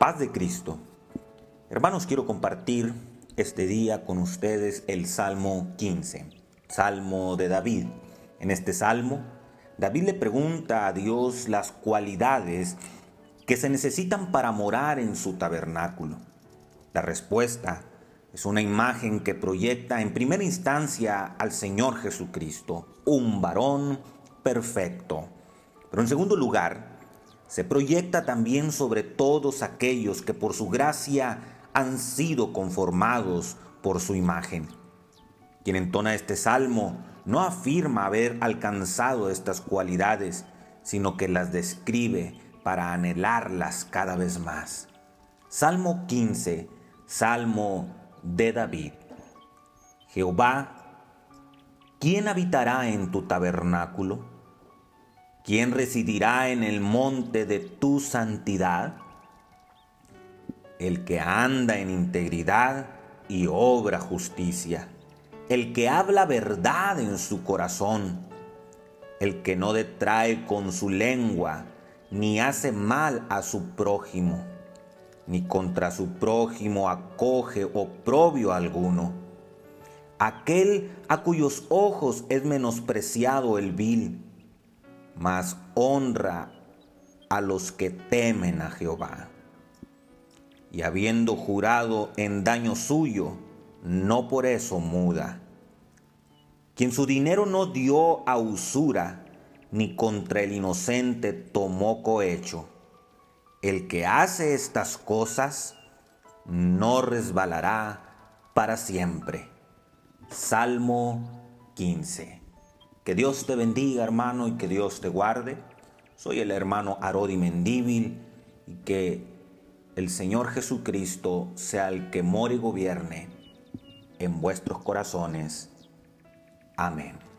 Paz de Cristo. Hermanos, quiero compartir este día con ustedes el Salmo 15, Salmo de David. En este salmo, David le pregunta a Dios las cualidades que se necesitan para morar en su tabernáculo. La respuesta es una imagen que proyecta en primera instancia al Señor Jesucristo, un varón perfecto. Pero en segundo lugar, se proyecta también sobre todos aquellos que por su gracia han sido conformados por su imagen. Quien entona este salmo no afirma haber alcanzado estas cualidades, sino que las describe para anhelarlas cada vez más. Salmo 15, Salmo de David. Jehová, ¿quién habitará en tu tabernáculo? ¿Quién residirá en el monte de tu santidad? El que anda en integridad y obra justicia, el que habla verdad en su corazón, el que no detrae con su lengua, ni hace mal a su prójimo, ni contra su prójimo acoge oprobio alguno. Aquel a cuyos ojos es menospreciado el vil, mas honra a los que temen a Jehová. Y habiendo jurado en daño suyo, no por eso muda. Quien su dinero no dio a usura, ni contra el inocente tomó cohecho. El que hace estas cosas no resbalará para siempre. Salmo 15. Que Dios te bendiga, hermano, y que Dios te guarde. Soy el hermano Arodi Mendíbil y que el Señor Jesucristo sea el que more y gobierne en vuestros corazones. Amén.